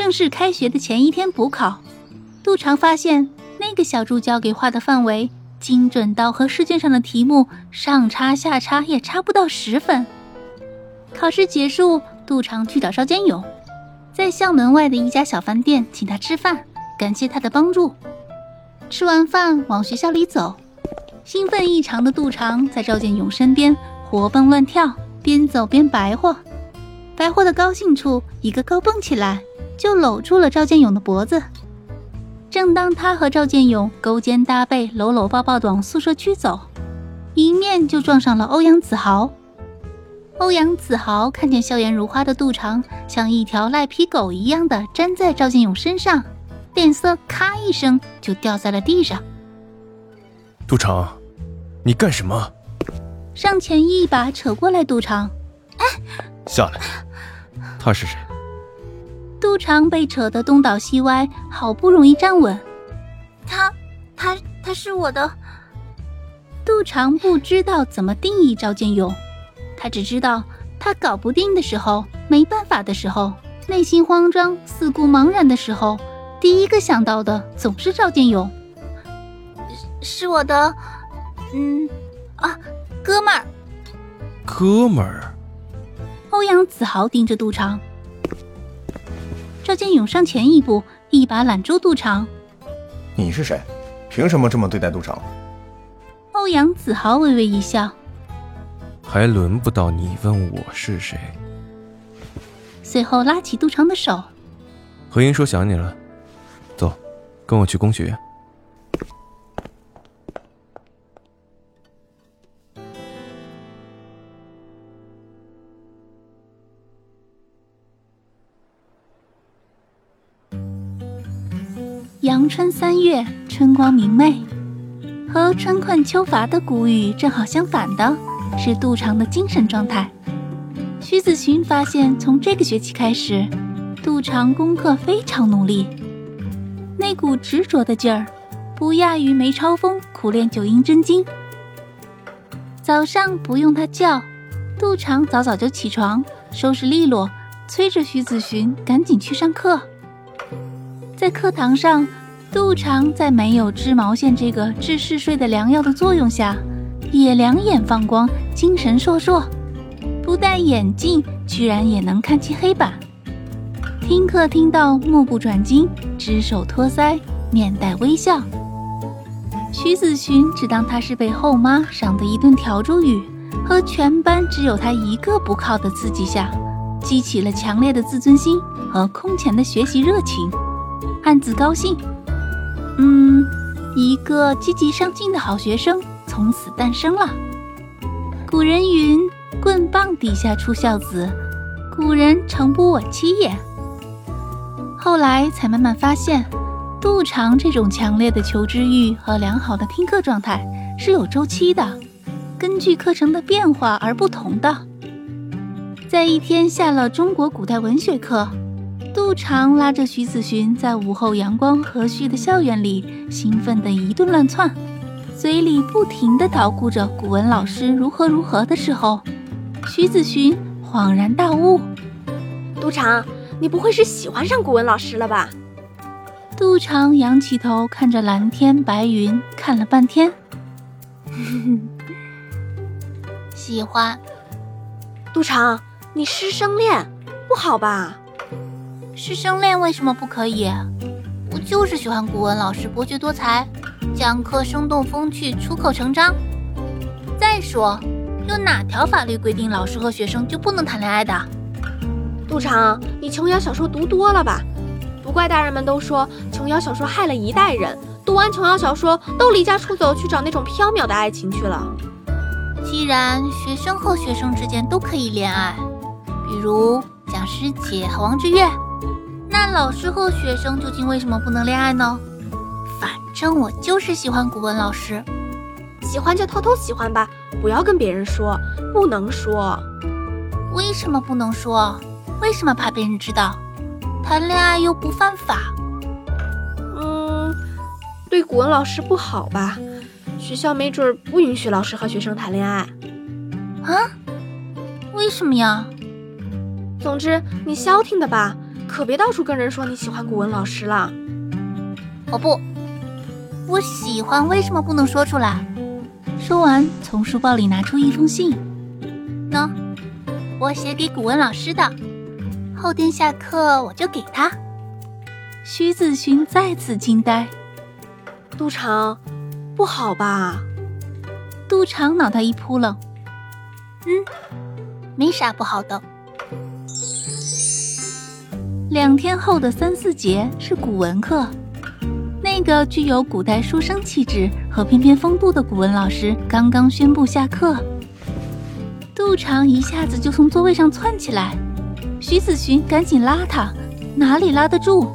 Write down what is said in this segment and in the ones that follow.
正式开学的前一天补考，杜长发现那个小助教给画的范围精准到和试卷上的题目上差下差也差不到十分。考试结束，杜长去找赵建勇，在校门外的一家小饭店请他吃饭，感谢他的帮助。吃完饭往学校里走，兴奋异常的杜长在赵建勇身边活蹦乱跳，边走边白活，白活的高兴处，一个高蹦起来。就搂住了赵建勇的脖子。正当他和赵建勇勾肩搭背、搂搂抱抱的往宿舍区走，迎面就撞上了欧阳子豪。欧阳子豪看见笑颜如花的杜长像一条赖皮狗一样的粘在赵建勇身上，脸色咔一声就掉在了地上。杜长，你干什么？上前一把扯过来，杜长，哎，下来。他是谁？杜长被扯得东倒西歪，好不容易站稳。他，他，他是我的。杜长不知道怎么定义赵建勇，他只知道他搞不定的时候，没办法的时候，内心慌张、四顾茫然的时候，第一个想到的总是赵建勇。是我的，嗯，啊，哥们儿。哥们儿。欧阳子豪盯着杜长。赵建勇上前一步，一把揽住杜长。你是谁？凭什么这么对待杜长？欧阳子豪微微一笑。还轮不到你问我是谁。随后拉起杜长的手。何英说想你了，走，跟我去工学院。阳春三月，春光明媚，和春困秋乏的谷雨正好相反的是杜长的精神状态。徐子寻发现，从这个学期开始，杜长功课非常努力，那股执着的劲儿，不亚于梅超风苦练九阴真经。早上不用他叫，杜长早早就起床，收拾利落，催着徐子寻赶紧去上课。在课堂上，杜长在没有织毛线这个治嗜睡的良药的作用下，也两眼放光，精神烁烁。不戴眼镜，居然也能看清黑板。听课听到目不转睛，只手托腮，面带微笑。徐子寻只当他是被后妈赏的一顿笤帚语，和全班只有他一个不靠的刺激下，激起了强烈的自尊心和空前的学习热情。暗自高兴，嗯，一个积极上进的好学生从此诞生了。古人云：“棍棒底下出孝子，古人诚不我欺也。”后来才慢慢发现，杜长这种强烈的求知欲和良好的听课状态是有周期的，根据课程的变化而不同的。在一天下了中国古代文学课。杜长拉着徐子寻在午后阳光和煦的校园里，兴奋的一顿乱窜，嘴里不停的捣鼓着古文老师如何如何的时候，徐子寻恍然大悟：杜长，你不会是喜欢上古文老师了吧？杜长仰起头看着蓝天白云，看了半天，喜欢。杜长，你师生恋不好吧？师生恋为什么不可以？我就是喜欢古文老师博学多才，讲课生动风趣，出口成章。再说，有哪条法律规定老师和学生就不能谈恋爱的？杜长，你琼瑶小说读多了吧？不怪大人们都说琼瑶小说害了一代人，读完琼瑶小说都离家出走去找那种缥缈的爱情去了。既然学生和学生之间都可以恋爱，比如蒋师姐和王志月。那老师和学生究竟为什么不能恋爱呢？反正我就是喜欢古文老师。喜欢就偷偷喜欢吧，不要跟别人说，不能说。为什么不能说？为什么怕别人知道？谈恋爱又不犯法。嗯，对古文老师不好吧？学校没准不允许老师和学生谈恋爱。啊？为什么呀？总之，你消停的吧，可别到处跟人说你喜欢古文老师了。我不，我喜欢，为什么不能说出来？说完，从书包里拿出一封信，喏，我写给古文老师的，后天下课我就给他。徐子勋再次惊呆，杜长，不好吧？杜长脑袋一扑棱，嗯，没啥不好的。两天后的三四节是古文课。那个具有古代书生气质和翩翩风度的古文老师刚刚宣布下课，杜长一下子就从座位上窜起来，徐子勋赶紧拉他，哪里拉得住？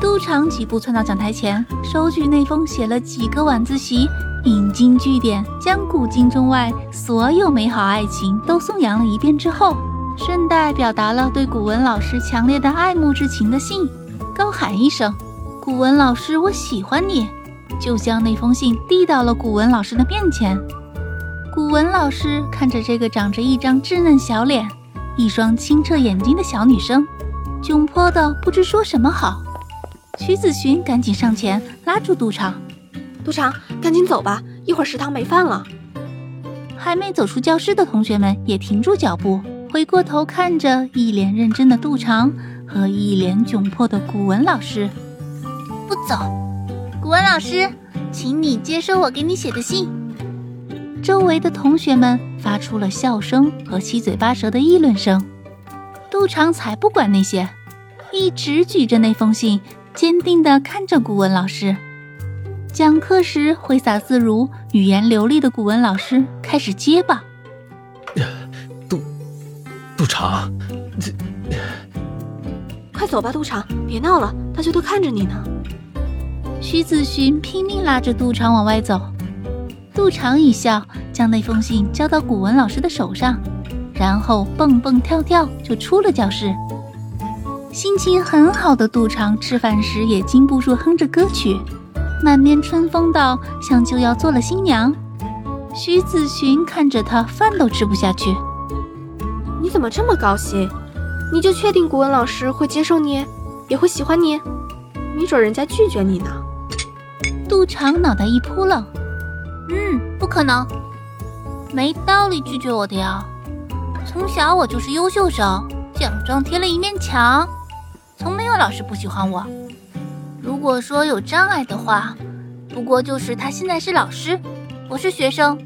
杜长几步窜到讲台前，收据那封写了几个晚自习，引经据典，将古今中外所有美好爱情都颂扬了一遍之后，顺带表达了对古文老师强烈的爱慕之情的信，高喊一声。古文老师，我喜欢你，就将那封信递到了古文老师的面前。古文老师看着这个长着一张稚嫩小脸、一双清澈眼睛的小女生，窘迫的不知说什么好。徐子寻赶紧上前拉住杜长：“杜长，赶紧走吧，一会儿食堂没饭了。”还没走出教室的同学们也停住脚步，回过头看着一脸认真的杜长和一脸窘迫的古文老师。不走，古文老师，请你接收我给你写的信。周围的同学们发出了笑声和七嘴八舌的议论声。杜长才不管那些，一直举着那封信，坚定地看着古文老师。讲课时挥洒自如、语言流利的古文老师开始结巴：“杜，杜长，这……快走吧，杜长，别闹了，大家都看着你呢。”徐子寻拼命拉着杜长往外走，杜长一笑，将那封信交到古文老师的手上，然后蹦蹦跳跳就出了教室。心情很好的杜长吃饭时也禁不住哼着歌曲，满面春风到像就要做了新娘。徐子寻看着他，饭都吃不下去。你怎么这么高兴？你就确定古文老师会接受你，也会喜欢你？没准人家拒绝你呢。杜长脑袋一扑棱，嗯，不可能，没道理拒绝我的呀。从小我就是优秀生，奖状贴了一面墙，从没有老师不喜欢我。如果说有障碍的话，不过就是他现在是老师，我是学生。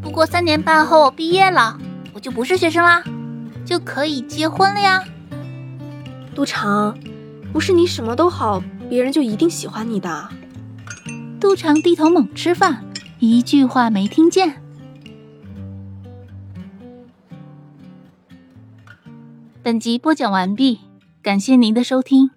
不过三年半后我毕业了，我就不是学生啦，就可以结婚了呀。杜长，不是你什么都好，别人就一定喜欢你的。杜长低头猛吃饭，一句话没听见。本集播讲完毕，感谢您的收听。